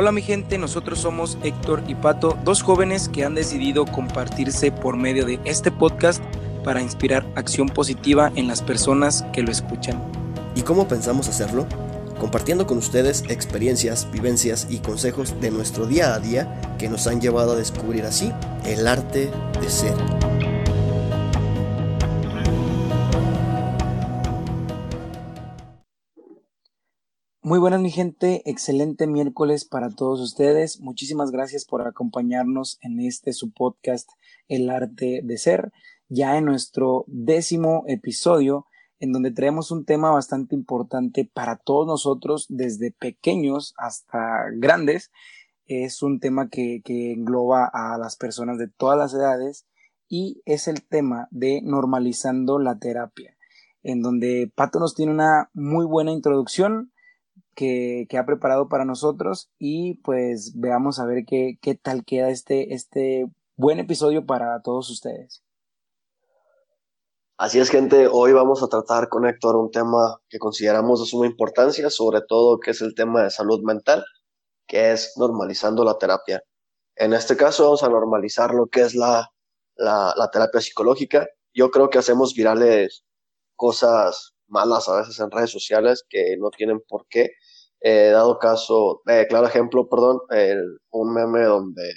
Hola mi gente, nosotros somos Héctor y Pato, dos jóvenes que han decidido compartirse por medio de este podcast para inspirar acción positiva en las personas que lo escuchan. ¿Y cómo pensamos hacerlo? Compartiendo con ustedes experiencias, vivencias y consejos de nuestro día a día que nos han llevado a descubrir así el arte de ser. Muy buenas mi gente, excelente miércoles para todos ustedes. Muchísimas gracias por acompañarnos en este su podcast El arte de ser, ya en nuestro décimo episodio en donde traemos un tema bastante importante para todos nosotros, desde pequeños hasta grandes. Es un tema que, que engloba a las personas de todas las edades y es el tema de normalizando la terapia, en donde Pato nos tiene una muy buena introducción que, ha preparado para nosotros y pues veamos a ver qué, qué tal queda este, este buen episodio para todos ustedes. Así es, gente, hoy vamos a tratar con Héctor un tema que consideramos de suma importancia, sobre todo que es el tema de salud mental, que es normalizando la terapia. En este caso vamos a normalizar lo que es la, la, la terapia psicológica. Yo creo que hacemos virales cosas malas a veces en redes sociales que no tienen por qué, eh, dado caso, eh, claro ejemplo, perdón, un meme donde,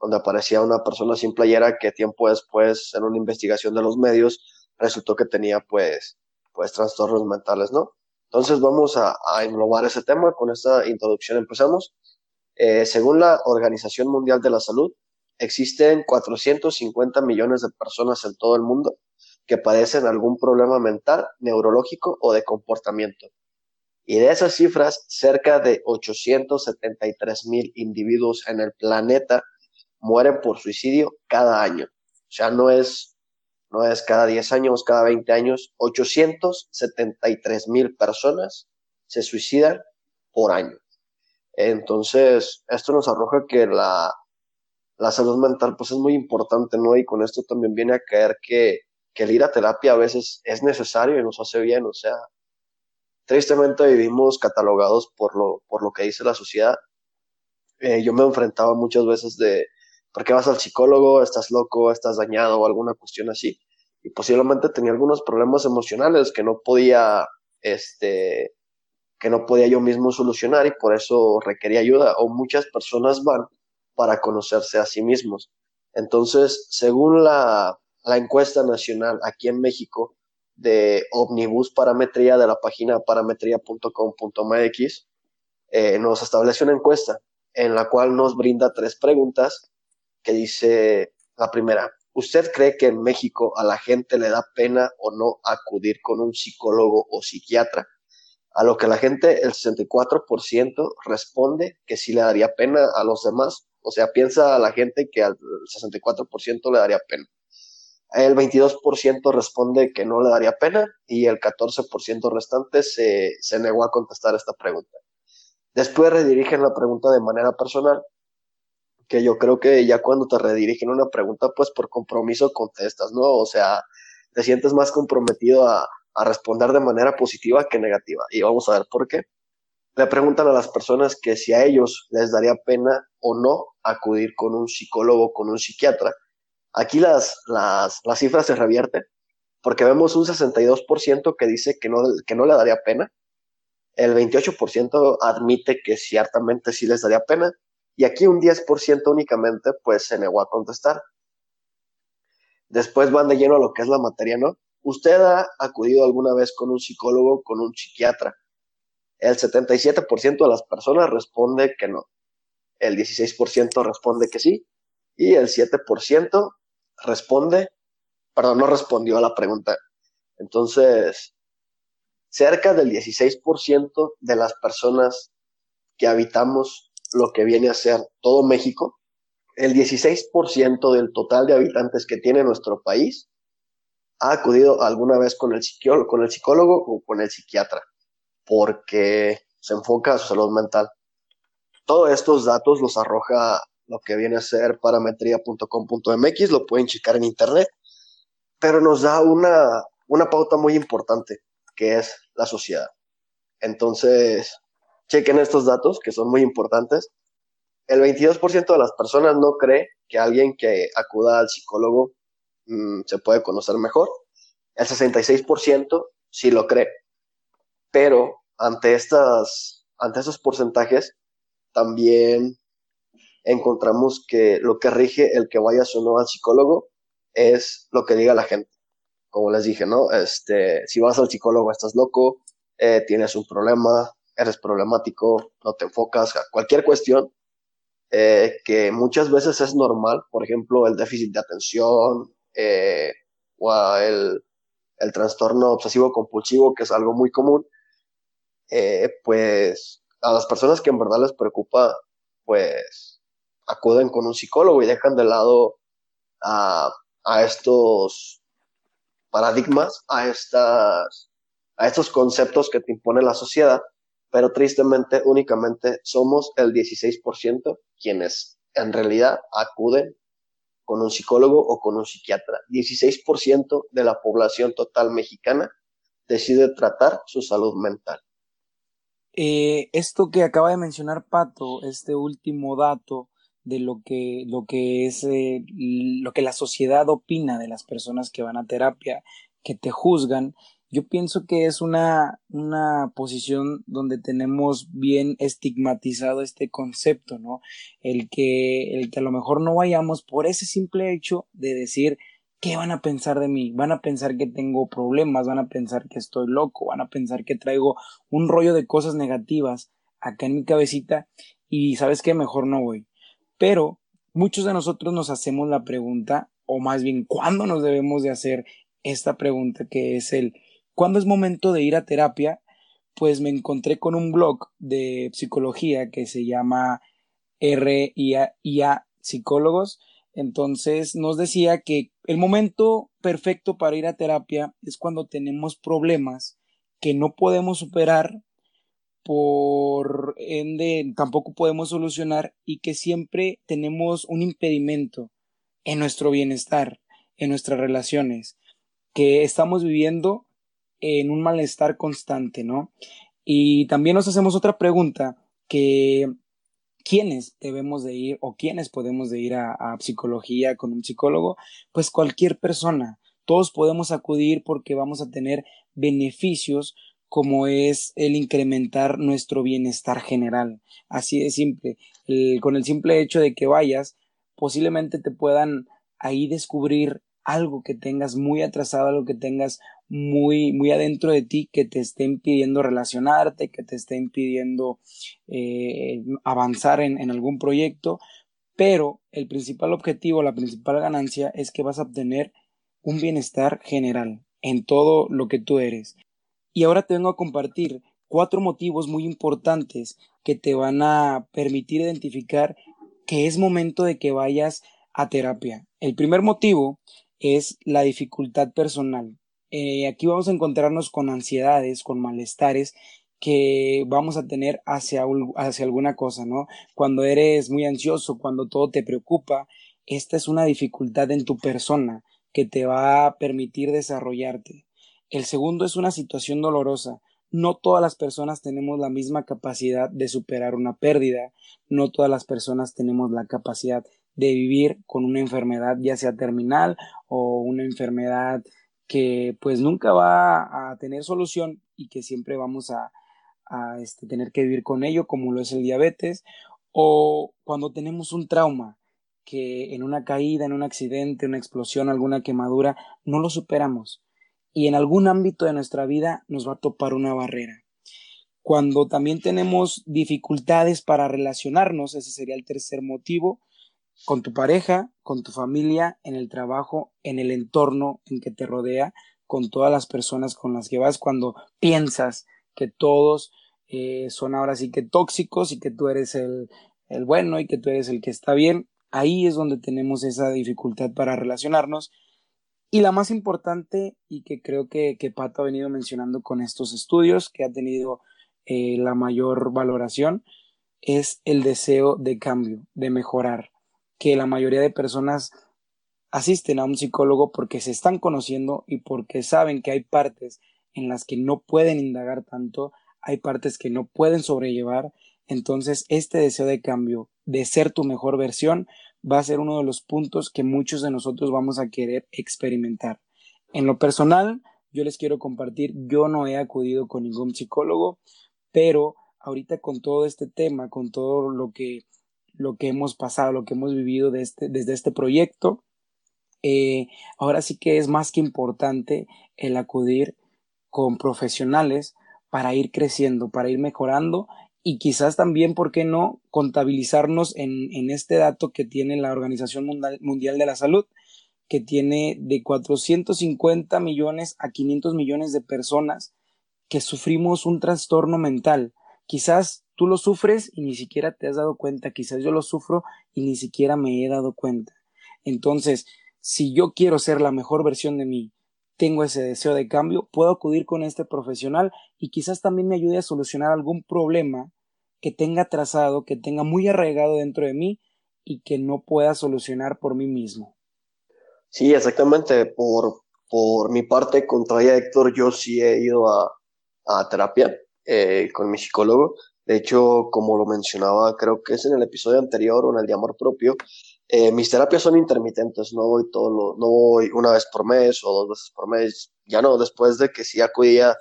donde aparecía una persona sin playera que tiempo después, en una investigación de los medios, resultó que tenía pues, pues trastornos mentales, ¿no? Entonces vamos a, a englobar ese tema. Con esta introducción empezamos. Eh, según la Organización Mundial de la Salud, existen 450 millones de personas en todo el mundo que padecen algún problema mental, neurológico o de comportamiento. Y de esas cifras, cerca de 873 mil individuos en el planeta mueren por suicidio cada año. O sea, no es, no es cada 10 años, cada 20 años, 873 mil personas se suicidan por año. Entonces, esto nos arroja que la, la salud mental pues es muy importante, ¿no? Y con esto también viene a caer que, que el ir a terapia a veces es necesario y nos hace bien, o sea, tristemente vivimos catalogados por lo, por lo que dice la sociedad. Eh, yo me enfrentaba muchas veces de, ¿por qué vas al psicólogo? ¿Estás loco? ¿Estás dañado? O alguna cuestión así. Y posiblemente tenía algunos problemas emocionales que no podía, este, que no podía yo mismo solucionar y por eso requería ayuda. O muchas personas van para conocerse a sí mismos. Entonces, según la, la encuesta nacional aquí en México, de Omnibus Parametría de la página parametría.com.mx, eh, nos establece una encuesta en la cual nos brinda tres preguntas que dice la primera, ¿usted cree que en México a la gente le da pena o no acudir con un psicólogo o psiquiatra? A lo que la gente, el 64% responde que sí le daría pena a los demás. O sea, piensa a la gente que al 64% le daría pena. El 22% responde que no le daría pena y el 14% restante se, se negó a contestar esta pregunta. Después redirigen la pregunta de manera personal, que yo creo que ya cuando te redirigen una pregunta, pues por compromiso contestas, ¿no? O sea, te sientes más comprometido a, a responder de manera positiva que negativa. Y vamos a ver por qué. Le preguntan a las personas que si a ellos les daría pena o no acudir con un psicólogo, con un psiquiatra, Aquí las, las, las cifras se revierten porque vemos un 62% que dice que no, que no le daría pena, el 28% admite que ciertamente sí les daría pena, y aquí un 10% únicamente pues se negó a contestar. Después van de lleno a lo que es la materia, ¿no? ¿Usted ha acudido alguna vez con un psicólogo, con un psiquiatra? El 77% de las personas responde que no. El 16% responde que sí. Y el 7% responde, perdón, no respondió a la pregunta. Entonces, cerca del 16% de las personas que habitamos lo que viene a ser todo México, el 16% del total de habitantes que tiene nuestro país ha acudido alguna vez con el, psicólogo, con el psicólogo o con el psiquiatra, porque se enfoca a su salud mental. Todos estos datos los arroja lo que viene a ser parametría.com.mx, lo pueden checar en internet, pero nos da una, una pauta muy importante, que es la sociedad. Entonces, chequen estos datos, que son muy importantes. el 22% de las personas no cree que alguien que acuda al psicólogo mm, se puede conocer mejor. El 66% sí lo cree. Pero ante, estas, ante estos porcentajes, también encontramos que lo que rige el que vayas o no al psicólogo es lo que diga la gente. Como les dije, ¿no? Este, si vas al psicólogo estás loco, eh, tienes un problema, eres problemático, no te enfocas, a cualquier cuestión eh, que muchas veces es normal, por ejemplo, el déficit de atención eh, o el, el, trastorno obsesivo compulsivo, que es algo muy común, pues a las personas que en verdad les preocupa, pues acuden con un psicólogo y dejan de lado a, a estos paradigmas, a, estas, a estos conceptos que te impone la sociedad, pero tristemente únicamente somos el 16% quienes en realidad acuden con un psicólogo o con un psiquiatra. 16% de la población total mexicana decide tratar su salud mental. Eh, esto que acaba de mencionar Pato, este último dato de lo que, lo que es eh, lo que la sociedad opina de las personas que van a terapia, que te juzgan, yo pienso que es una, una posición donde tenemos bien estigmatizado este concepto, ¿no? El que, el que a lo mejor no vayamos por ese simple hecho de decir, ¿qué van a pensar de mí? Van a pensar que tengo problemas, van a pensar que estoy loco, van a pensar que traigo un rollo de cosas negativas acá en mi cabecita y sabes qué, mejor no voy. Pero muchos de nosotros nos hacemos la pregunta, o más bien, ¿cuándo nos debemos de hacer esta pregunta que es el, ¿cuándo es momento de ir a terapia? Pues me encontré con un blog de psicología que se llama RIA Psicólogos entonces nos decía que el momento perfecto para ir a terapia es cuando tenemos problemas que no podemos superar, por ende tampoco podemos solucionar y que siempre tenemos un impedimento en nuestro bienestar, en nuestras relaciones, que estamos viviendo en un malestar constante, ¿no? Y también nos hacemos otra pregunta que quiénes debemos de ir o quiénes podemos de ir a, psicología con un psicólogo, pues cualquier persona. Todos podemos acudir porque vamos a tener beneficios como es el incrementar nuestro bienestar general. Así de simple. con el simple hecho de que vayas, posiblemente te puedan ahí descubrir algo que tengas muy atrasado, algo que tengas muy, muy adentro de ti que te esté impidiendo relacionarte, que te esté impidiendo eh, avanzar en, en algún proyecto, pero el principal objetivo, la principal ganancia es que vas a obtener un bienestar general en todo lo que tú eres. Y ahora te vengo a compartir cuatro motivos muy importantes que te van a permitir identificar que es momento de que vayas a terapia. El primer motivo es la dificultad personal. Eh, aquí vamos a encontrarnos con ansiedades, con malestares que vamos a tener hacia, hacia alguna cosa, ¿no? Cuando eres muy ansioso, cuando todo te preocupa, esta es una dificultad en tu persona que te va a permitir desarrollarte. El segundo es una situación dolorosa. No todas las personas tenemos la misma capacidad de superar una pérdida, no todas las personas tenemos la capacidad de vivir con una enfermedad ya sea terminal o una enfermedad que pues nunca va a tener solución y que siempre vamos a, este, tener que vivir con ello como lo es el diabetes o cuando tenemos un trauma que en una caída, en un accidente, una explosión, alguna quemadura, no lo superamos y en algún ámbito de nuestra vida nos va a topar una barrera. Cuando también tenemos dificultades para relacionarnos, ese sería el tercer motivo, con tu pareja, con tu familia, en el trabajo, en el entorno en que te rodea, con todas las personas con las que vas, cuando piensas que todos eh, son ahora sí que tóxicos y que tú eres el, el bueno y que tú eres el que está bien, ahí es donde tenemos esa dificultad para relacionarnos. Y la más importante, y que creo que, que Pato ha venido mencionando con estos estudios, que ha tenido eh, la mayor valoración, es el deseo de cambio, de mejorar. Que la mayoría de personas asisten a un psicólogo porque se están conociendo y porque saben que hay partes en las que no pueden indagar tanto, hay partes que no pueden sobrellevar. Entonces, este deseo de cambio, de ser tu mejor versión, va a ser uno de los puntos que muchos de nosotros vamos a querer experimentar. En lo personal, yo les quiero compartir, yo no he acudido con ningún psicólogo, pero ahorita con todo este tema, con todo lo que, lo que hemos pasado, lo que hemos vivido este, desde este proyecto, eh, ahora sí que es más que importante el acudir con profesionales para ir creciendo, para ir mejorando y quizás también, ¿por qué no?, contabilizarnos en, en este dato que tiene la Organización Mundial de la Salud, que tiene de 450 millones a 500 millones de personas que sufrimos un trastorno mental. Quizás tú lo sufres y ni siquiera te has dado cuenta, quizás yo lo sufro y ni siquiera me he dado cuenta. Entonces, si yo quiero ser la mejor versión de mí, tengo ese deseo de cambio, puedo acudir con este profesional y quizás también me ayude a solucionar algún problema que tenga trazado, que tenga muy arraigado dentro de mí y que no pueda solucionar por mí mismo. Sí, exactamente. Por, por mi parte, contraria Héctor, yo sí he ido a, a terapia eh, con mi psicólogo. De hecho, como lo mencionaba, creo que es en el episodio anterior o en el de amor propio, eh, mis terapias son intermitentes, no voy todo lo, no voy una vez por mes o dos veces por mes, ya no, después de que sí acudía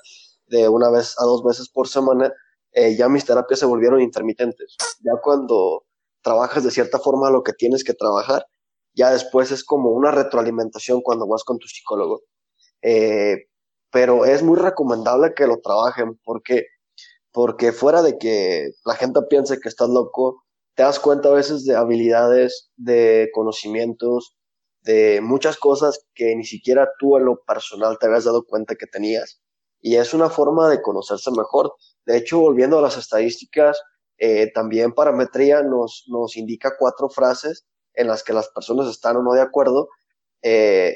de una vez a dos veces por semana, eh, ya mis terapias se volvieron intermitentes. Ya cuando trabajas de cierta forma lo que tienes que trabajar, ya después es como una retroalimentación cuando vas con tu psicólogo. Eh, pero es muy recomendable que lo trabajen porque, porque fuera de que la gente piense que estás loco, te das cuenta a veces de habilidades, de conocimientos, de muchas cosas que ni siquiera tú en lo personal te habías dado cuenta que tenías. Y es una forma de conocerse mejor. De hecho, volviendo a las estadísticas, eh, también Parametría nos, nos indica cuatro frases en las que las personas están o no de acuerdo. Eh,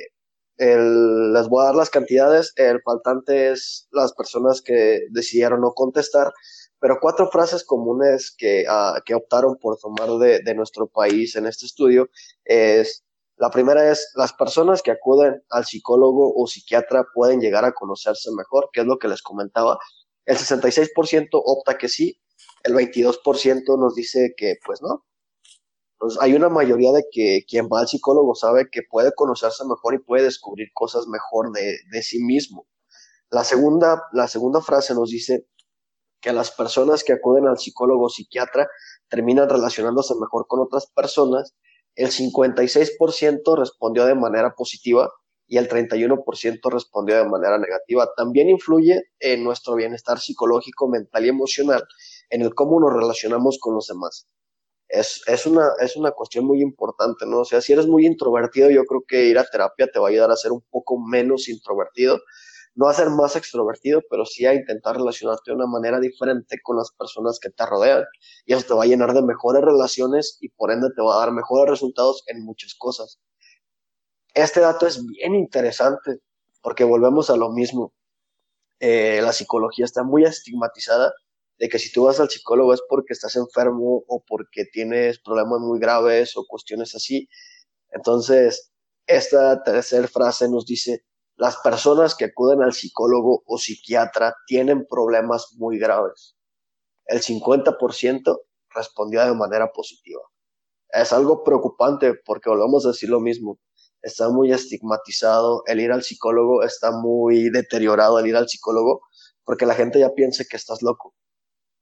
les voy a dar las cantidades, el faltante es las personas que decidieron no contestar pero cuatro frases comunes que, uh, que optaron por tomar de, de, nuestro país en este estudio es, la primera es, las personas que acuden al psicólogo o psiquiatra pueden llegar a conocerse mejor, que es lo que les comentaba. El 66% opta que sí, el 22% nos dice que pues no. Entonces, hay una mayoría de que quien va al psicólogo sabe que puede conocerse mejor y puede descubrir cosas mejor de, de sí mismo. La segunda, la segunda frase nos dice, que las personas que acuden al psicólogo o psiquiatra terminan relacionándose mejor con otras personas, el 56% respondió de manera positiva y el 31% respondió de manera negativa. También influye en nuestro bienestar psicológico, mental y emocional, en el cómo nos relacionamos con los demás. Es, es, una, es una cuestión muy importante, ¿no? O sea, si eres muy introvertido, yo creo que ir a terapia te va a ayudar a ser un poco menos introvertido no a ser más extrovertido, pero sí a intentar relacionarte de una manera diferente con las personas que te rodean. Y eso te va a llenar de mejores relaciones y por ende te va a dar mejores resultados en muchas cosas. Este dato es bien interesante porque volvemos a lo mismo. Eh, la psicología está muy estigmatizada de que si tú vas al psicólogo es porque estás enfermo o porque tienes problemas muy graves o cuestiones así. Entonces, esta tercera frase nos dice, las personas que acuden al psicólogo o psiquiatra tienen problemas muy graves. El 50% respondió de manera positiva. Es algo preocupante porque volvemos a decir lo mismo. Está muy estigmatizado el ir al psicólogo, está muy deteriorado el ir al psicólogo porque la gente ya piensa que estás loco.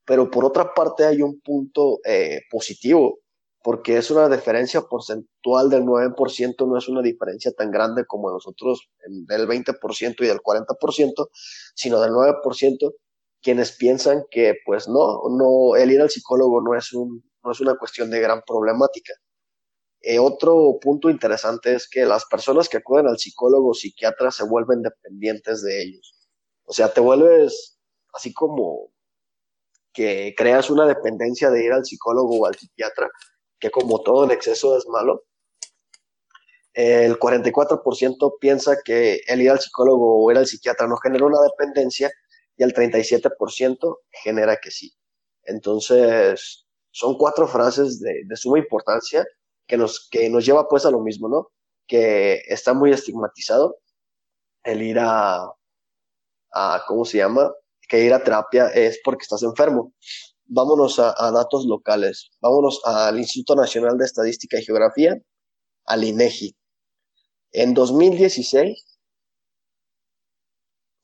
Pero por otra parte hay un punto eh, positivo porque es una diferencia porcentual del 9%, no es una diferencia tan grande como nosotros del 20% y del 40%, sino del 9%, quienes piensan que pues no, no, el ir al psicólogo no es, un, no es una cuestión de gran problemática. Eh, otro punto interesante es que las personas que acuden al psicólogo o psiquiatra se vuelven dependientes de ellos. O sea, te vuelves así como que creas una dependencia de ir al psicólogo o al psiquiatra que como todo el exceso es malo. El 44% piensa que el ir al psicólogo o ir al psiquiatra no genera una dependencia y el 37% genera que sí. Entonces, son cuatro frases de, suma importancia que nos, que nos lleva pues a lo mismo, ¿no? Que está muy estigmatizado el ir a, a, ¿cómo se llama? Que ir a terapia es porque estás enfermo. Vámonos a, datos locales, vámonos al Instituto Nacional de Estadística y Geografía, al INEGI. En 2016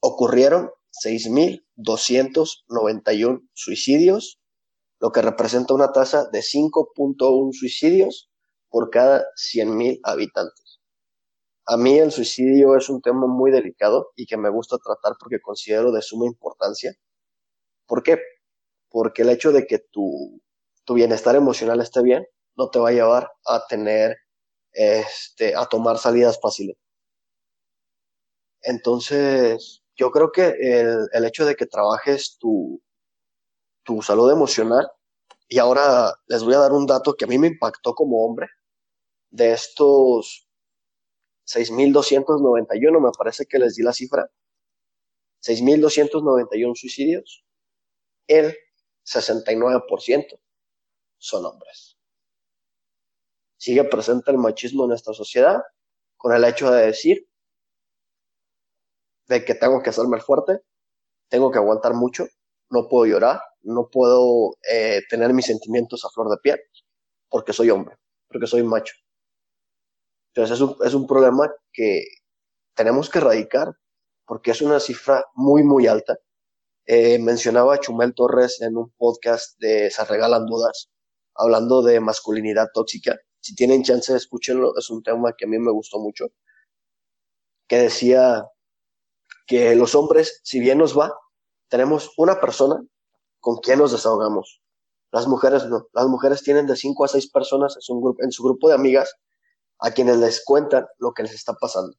ocurrieron 6.291 suicidios, lo que representa una tasa de 5.1 suicidios por cada 100.000 habitantes. A mí el suicidio es un tema muy delicado y que me gusta tratar porque considero de suma importancia. ¿Por qué? Porque el hecho de que tu, tu bienestar emocional esté bien no te va a llevar a tener, este, a tomar salidas fáciles. Entonces, yo creo que el, el hecho de que trabajes tu, tu salud emocional, y ahora les voy a dar un dato que a mí me impactó como hombre, de estos 6.291, me parece que les di la cifra, 6.291 suicidios, el 69% son hombres. Sigue presente el machismo en nuestra sociedad con el hecho de decir de que tengo que hacerme el fuerte, tengo que aguantar mucho, no puedo llorar, no puedo eh, tener mis sentimientos a flor de piel, porque soy hombre, porque soy macho. Entonces es un, es un problema que tenemos que erradicar porque es una cifra muy, muy alta eh, mencionaba a Chumel Torres en un podcast de Se Regalan Dudas, hablando de masculinidad tóxica. Si tienen chance, escúchenlo, es un tema que a mí me gustó mucho. Que decía que los hombres, si bien nos va, tenemos una persona con quien nos desahogamos. Las mujeres no. Las mujeres tienen de cinco a seis personas en su, grupo, en su grupo de amigas a quienes les cuentan lo que les está pasando.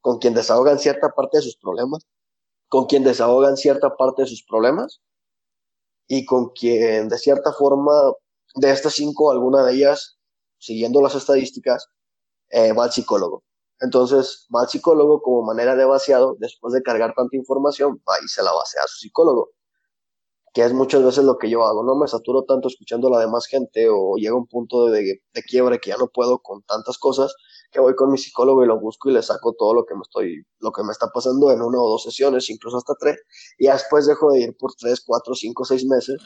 Con quien desahogan cierta parte de sus problemas con quien desahogan cierta parte de sus problemas y con quien de cierta forma, de estas cinco, alguna de ellas, siguiendo las estadísticas, eh, va al psicólogo. Entonces va al psicólogo como manera de vaciado, después de cargar tanta información, va y se la vacía a su psicólogo que es muchas veces lo que yo hago, no me saturo tanto escuchando a la demás gente o llega un punto de, de, quiebre que ya no puedo con tantas cosas, que voy con mi psicólogo y lo busco y le saco todo lo que me estoy, lo que me está pasando en una o dos sesiones, incluso hasta tres, y después dejo de ir por tres, cuatro, cinco, seis meses.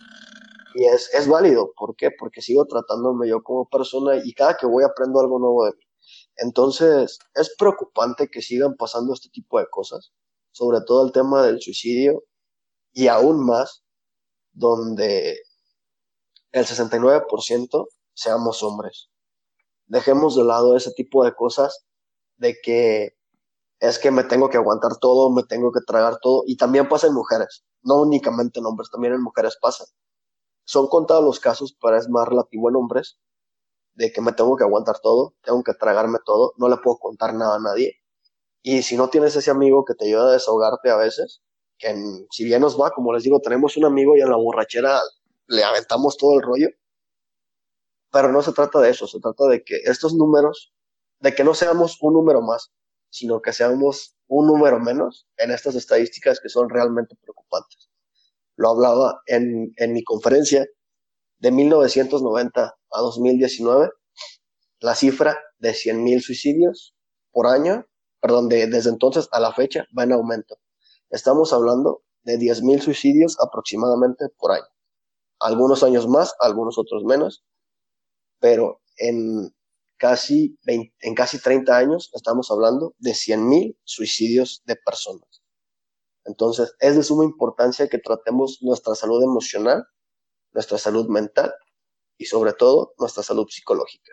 Y es, es válido, ¿por qué? Porque sigo tratándome yo como persona y cada que voy aprendo algo nuevo de mí. Entonces, es preocupante que sigan pasando este tipo de cosas, sobre todo el tema del suicidio y aún más donde el 69% seamos hombres. Dejemos de lado ese tipo de cosas de que es que me tengo que aguantar todo, me tengo que tragar todo, y también pasa en mujeres, no únicamente en hombres, también en mujeres pasa. Son contados los casos, pero es más relativo en hombres, de que me tengo que aguantar todo, tengo que tragarme todo, no le puedo contar nada a nadie. Y si no tienes ese amigo que te ayuda a desahogarte a veces, si bien nos va, como les digo, tenemos un amigo y en la borrachera le aventamos todo el rollo, pero no se trata de eso, se trata de que estos números, de que no seamos un número más, sino que seamos un número menos en estas estadísticas que son realmente preocupantes. Lo hablaba en, en mi conferencia de 1990 a 2019, la cifra de 100.000 suicidios por año, perdón, de, desde entonces a la fecha va en aumento. Estamos hablando de 10.000 suicidios aproximadamente por año. Algunos años más, algunos otros menos, pero en casi, en casi 30 años estamos hablando de 100.000 suicidios de personas. Entonces, es de suma importancia que tratemos nuestra salud emocional, nuestra salud mental y sobre todo nuestra salud psicológica.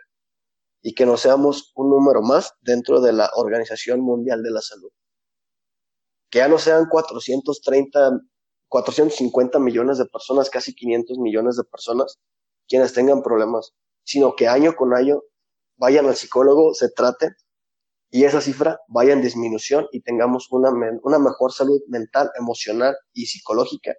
Y que no seamos un número más dentro de la Organización Mundial de la Salud que ya no sean 430, 450 millones de personas, casi 500 millones de personas quienes tengan problemas, sino que año con año vayan al psicólogo, se traten y esa cifra vaya en disminución y tengamos una, una mejor salud mental, emocional y psicológica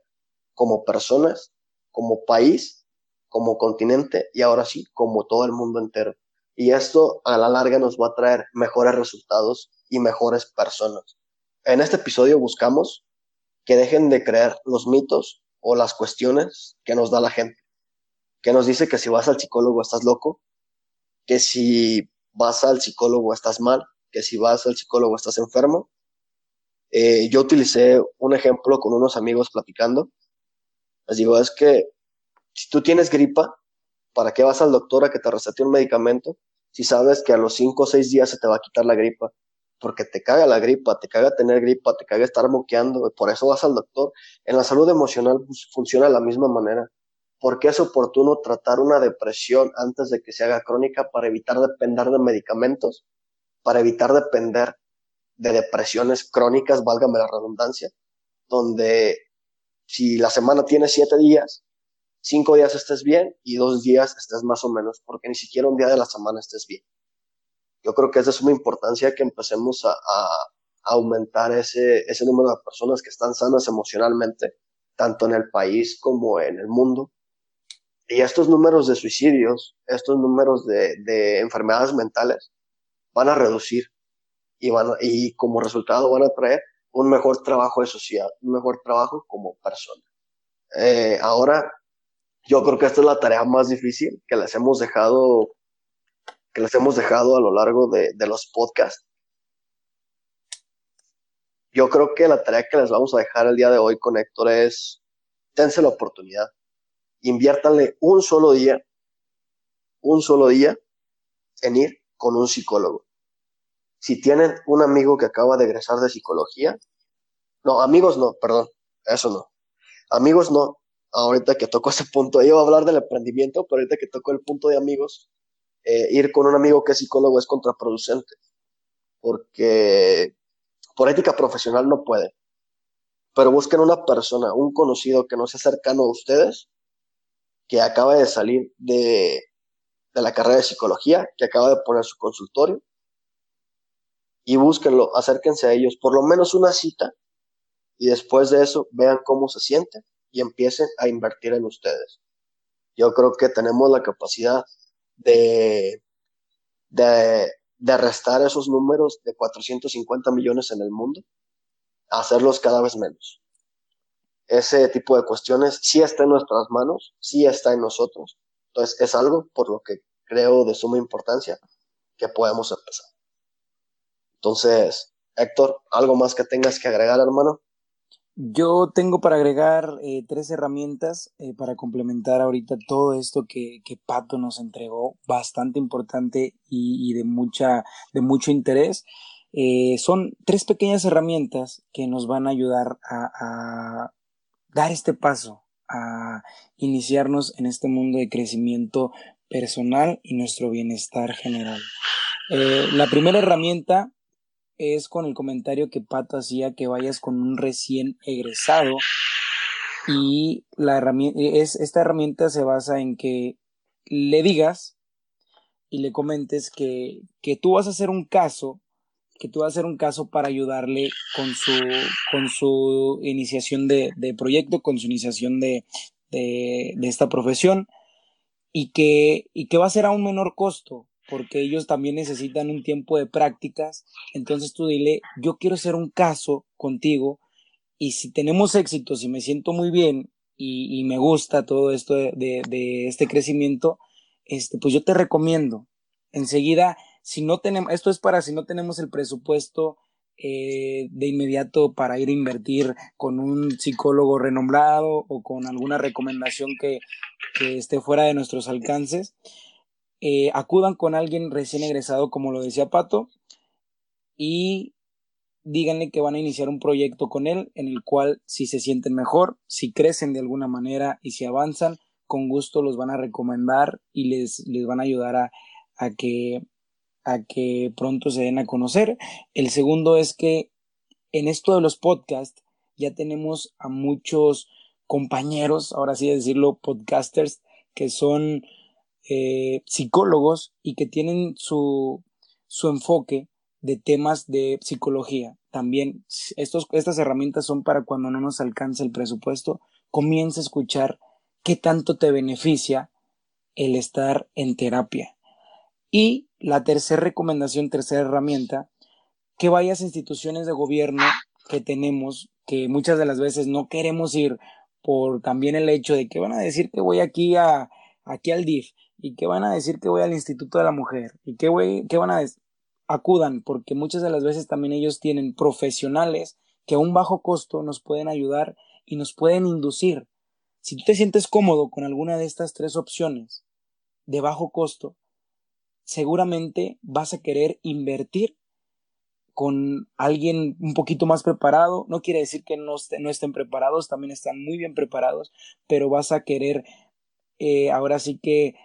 como personas, como país, como continente y ahora sí, como todo el mundo entero. Y esto a la larga nos va a traer mejores resultados y mejores personas. En este episodio buscamos que dejen de creer los mitos o las cuestiones que nos da la gente, que nos dice que si vas al psicólogo estás loco, que si vas al psicólogo estás mal, que si vas al psicólogo estás enfermo. Eh, yo utilicé un ejemplo con unos amigos platicando Les digo, es que si tú tienes gripa, ¿para qué vas al doctor a que te recete un medicamento si sabes que a los 5 o 6 días se te va a quitar la gripa? Porque te caga la gripa, te caga tener gripa, te caga estar moqueando, por eso vas al doctor. En la salud emocional pues, funciona de la misma manera. ¿Por qué es oportuno tratar una depresión antes de que se haga crónica para evitar depender de medicamentos? Para evitar depender de depresiones crónicas, válgame la redundancia, donde si la semana tiene siete días, cinco días estés bien y dos días estés más o menos, porque ni siquiera un día de la semana estés bien. Yo creo que es de suma importancia que empecemos a, aumentar ese, ese número de personas que están sanas emocionalmente, tanto en el país como en el mundo. Y estos números de suicidios, estos números de, de enfermedades mentales van a reducir y, van y como resultado van a traer un mejor trabajo de sociedad, un mejor trabajo como persona. Eh, ahora, yo creo que esta es la tarea más difícil que les hemos dejado, que les hemos dejado a lo largo de, de los podcasts. Yo creo que la tarea que les vamos a dejar el día de hoy con Héctor es, tense la oportunidad, inviértanle un solo día, un solo día en ir con un psicólogo. Si tienen un amigo que acaba de egresar de psicología, no, amigos no, perdón, eso no. Amigos no, ahorita que toco ese punto, yo iba a hablar del emprendimiento, pero ahorita que toco el punto de amigos, eh, ir con un amigo que es psicólogo es contraproducente, porque por ética profesional no puede. Pero busquen una persona, un conocido que no sea cercano a ustedes, que acaba de salir de, de la carrera de psicología, que acaba de poner su consultorio, y búsquenlo, acérquense a ellos, por lo menos una cita, y después de eso vean cómo se sienten y empiecen a invertir en ustedes. Yo creo que tenemos la capacidad de, de, de restar esos números de 450 millones en el mundo, hacerlos cada vez menos. Ese tipo de cuestiones sí está en nuestras manos, sí está en nosotros. Entonces es algo por lo que creo de suma importancia que podemos empezar. Entonces, Héctor, ¿algo más que tengas que agregar, hermano? Yo tengo para agregar eh, tres herramientas eh, para complementar ahorita todo esto que, que, Pato nos entregó, bastante importante y, de, mucha, de mucho interés. Eh, son tres pequeñas herramientas que nos van a ayudar a, dar este paso, a iniciarnos en este mundo de crecimiento personal y nuestro bienestar general. La primera herramienta es con el comentario que Pato hacía que vayas con un recién egresado. Y la herramienta, es, esta herramienta se basa en que le digas y le comentes que, que tú vas a hacer un caso, que tú vas a hacer un caso para ayudarle con su, con su iniciación de, de proyecto, con su iniciación de, de, de esta profesión y que, y que va a ser a un menor costo, porque ellos también necesitan un tiempo de prácticas. Entonces tú dile, yo quiero hacer un caso contigo y si tenemos éxito, si me siento muy bien y, me gusta todo esto de, este crecimiento, este, pues yo te recomiendo. Enseguida, si no tenemos, esto es para si no tenemos el presupuesto eh, de inmediato para ir a invertir con un psicólogo renombrado o con alguna recomendación que esté fuera de nuestros alcances eh, acudan con alguien recién egresado, como lo decía Pato, y díganle que van a iniciar un proyecto con él en el cual si se sienten mejor, si crecen de alguna manera y si avanzan, con gusto los van a recomendar y les, les van a ayudar a, a, que, a que pronto se den a conocer. El segundo es que en esto de los podcasts ya tenemos a muchos compañeros, ahora sí decirlo, podcasters, que son eh, psicólogos y que tienen su, su enfoque de temas de psicología. También estos, estas herramientas son para cuando no nos alcanza el presupuesto, comienza a escuchar qué tanto te beneficia el estar en terapia. Y la tercera recomendación, tercera herramienta, que vayas a instituciones de gobierno que tenemos, que muchas de las veces no queremos ir por también el hecho de que van a decir que voy aquí a, aquí al DIF ¿Y qué van a decir que voy al Instituto de la Mujer? ¿Y qué, voy, qué van a decir? Acudan, porque muchas de las veces también ellos tienen profesionales que a un bajo costo nos pueden ayudar y nos pueden inducir. Si tú te sientes cómodo con alguna de estas tres opciones de bajo costo, seguramente vas a querer invertir con alguien un poquito más preparado. No quiere decir que no, no estén preparados, también están muy bien preparados, pero vas a querer eh, ahora sí que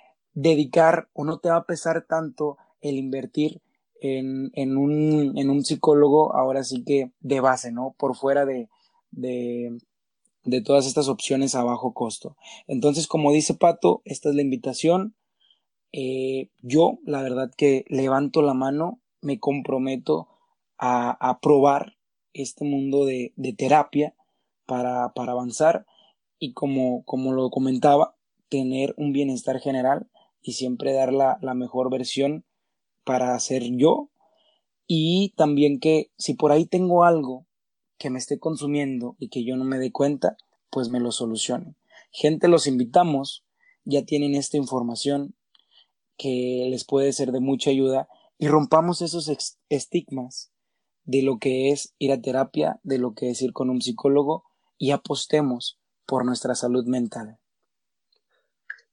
dedicar o no te va a pesar tanto el invertir en, en, un, en un psicólogo ahora sí que de base, ¿no? Por fuera de, de, de todas estas opciones a bajo costo. Entonces, como dice Pato, esta es la invitación. Eh, yo, la verdad que levanto la mano, me comprometo a, probar este mundo de, terapia para, para, avanzar y como, como lo comentaba, tener un bienestar general y siempre dar la, la mejor versión para ser yo y también que si por ahí tengo algo que me esté consumiendo y que yo no me dé cuenta, pues me lo solucione. Gente, los invitamos, ya tienen esta información que les puede ser de mucha ayuda y rompamos esos estigmas de lo que es ir a terapia, de lo que es ir con un psicólogo y apostemos por nuestra salud mental.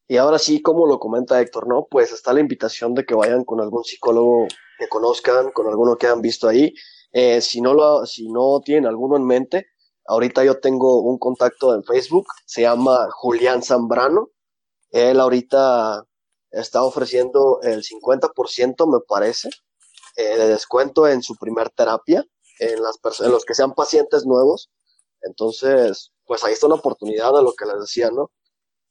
Y ahora sí, como lo comenta Héctor, ¿no? Pues está la invitación de que vayan con algún psicólogo que conozcan, con alguno que han visto ahí. Eh, si, no lo, si no tienen alguno en mente, ahorita yo tengo un contacto en Facebook, se llama Julián Zambrano. Él ahorita está ofreciendo el 50%, me parece, eh, de descuento en su primer terapia, en, las en los que sean pacientes nuevos. Entonces, pues ahí está una oportunidad de lo que les decía, ¿no?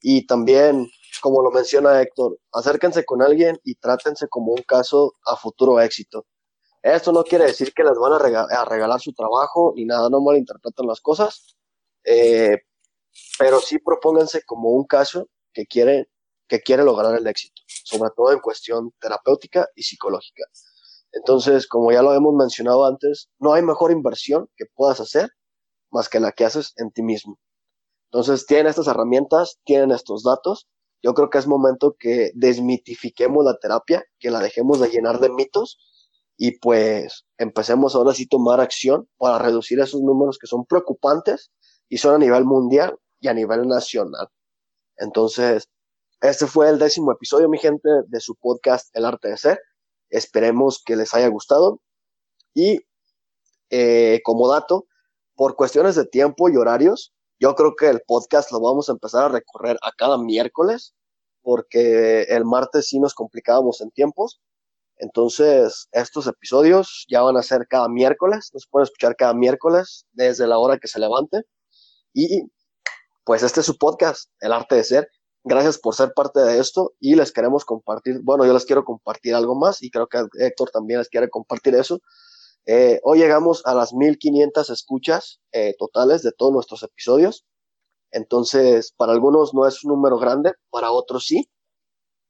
Y también, como lo menciona Héctor, acérquense con alguien y trátense como un caso a futuro éxito. Esto no quiere decir que les van a, regalar, su trabajo ni nada, no malinterpreten las cosas, eh, pero sí propónganse como un caso que quiere, que quiere lograr el éxito, sobre todo en cuestión terapéutica y psicológica. Entonces, como ya lo hemos mencionado antes, no hay mejor inversión que puedas hacer más que la que haces en ti mismo. Entonces, tienen estas herramientas, tienen estos datos. Yo creo que es momento que desmitifiquemos la terapia, que la dejemos de llenar de mitos y pues empecemos ahora sí a tomar acción para reducir esos números que son preocupantes y son a nivel mundial y a nivel nacional. Entonces, este fue el décimo episodio, mi gente, de su podcast El Arte de Ser. Esperemos que les haya gustado. Y eh, como dato, por cuestiones de tiempo y horarios, yo creo que el podcast lo vamos a empezar a recorrer a cada miércoles, porque el martes sí nos complicábamos en tiempos. Entonces, estos episodios ya van a ser cada miércoles, nos pueden escuchar cada miércoles desde la hora que se levante. Y pues este es su podcast, El Arte de Ser. Gracias por ser parte de esto y les queremos compartir, bueno, yo les quiero compartir algo más y creo que Héctor también les quiere compartir eso. Eh, hoy llegamos a las 1500 escuchas eh, totales de todos nuestros episodios. Entonces, para algunos no es un número grande, para otros sí.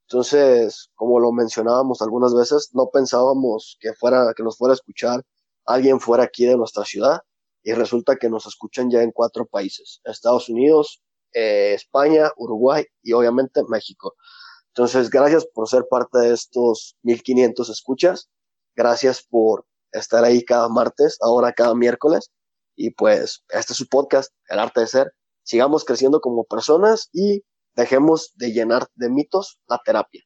Entonces, como lo mencionábamos algunas veces, no pensábamos que fuera, que nos fuera a escuchar alguien fuera aquí de nuestra ciudad y resulta que nos escuchan ya en cuatro países, Estados Unidos, eh, España, Uruguay y obviamente México. Entonces, gracias por ser parte de estos 1500 escuchas. Gracias por estar ahí cada martes, ahora cada miércoles. Y pues, este es su podcast, El Arte de Ser. Sigamos creciendo como personas y dejemos de llenar de mitos la terapia.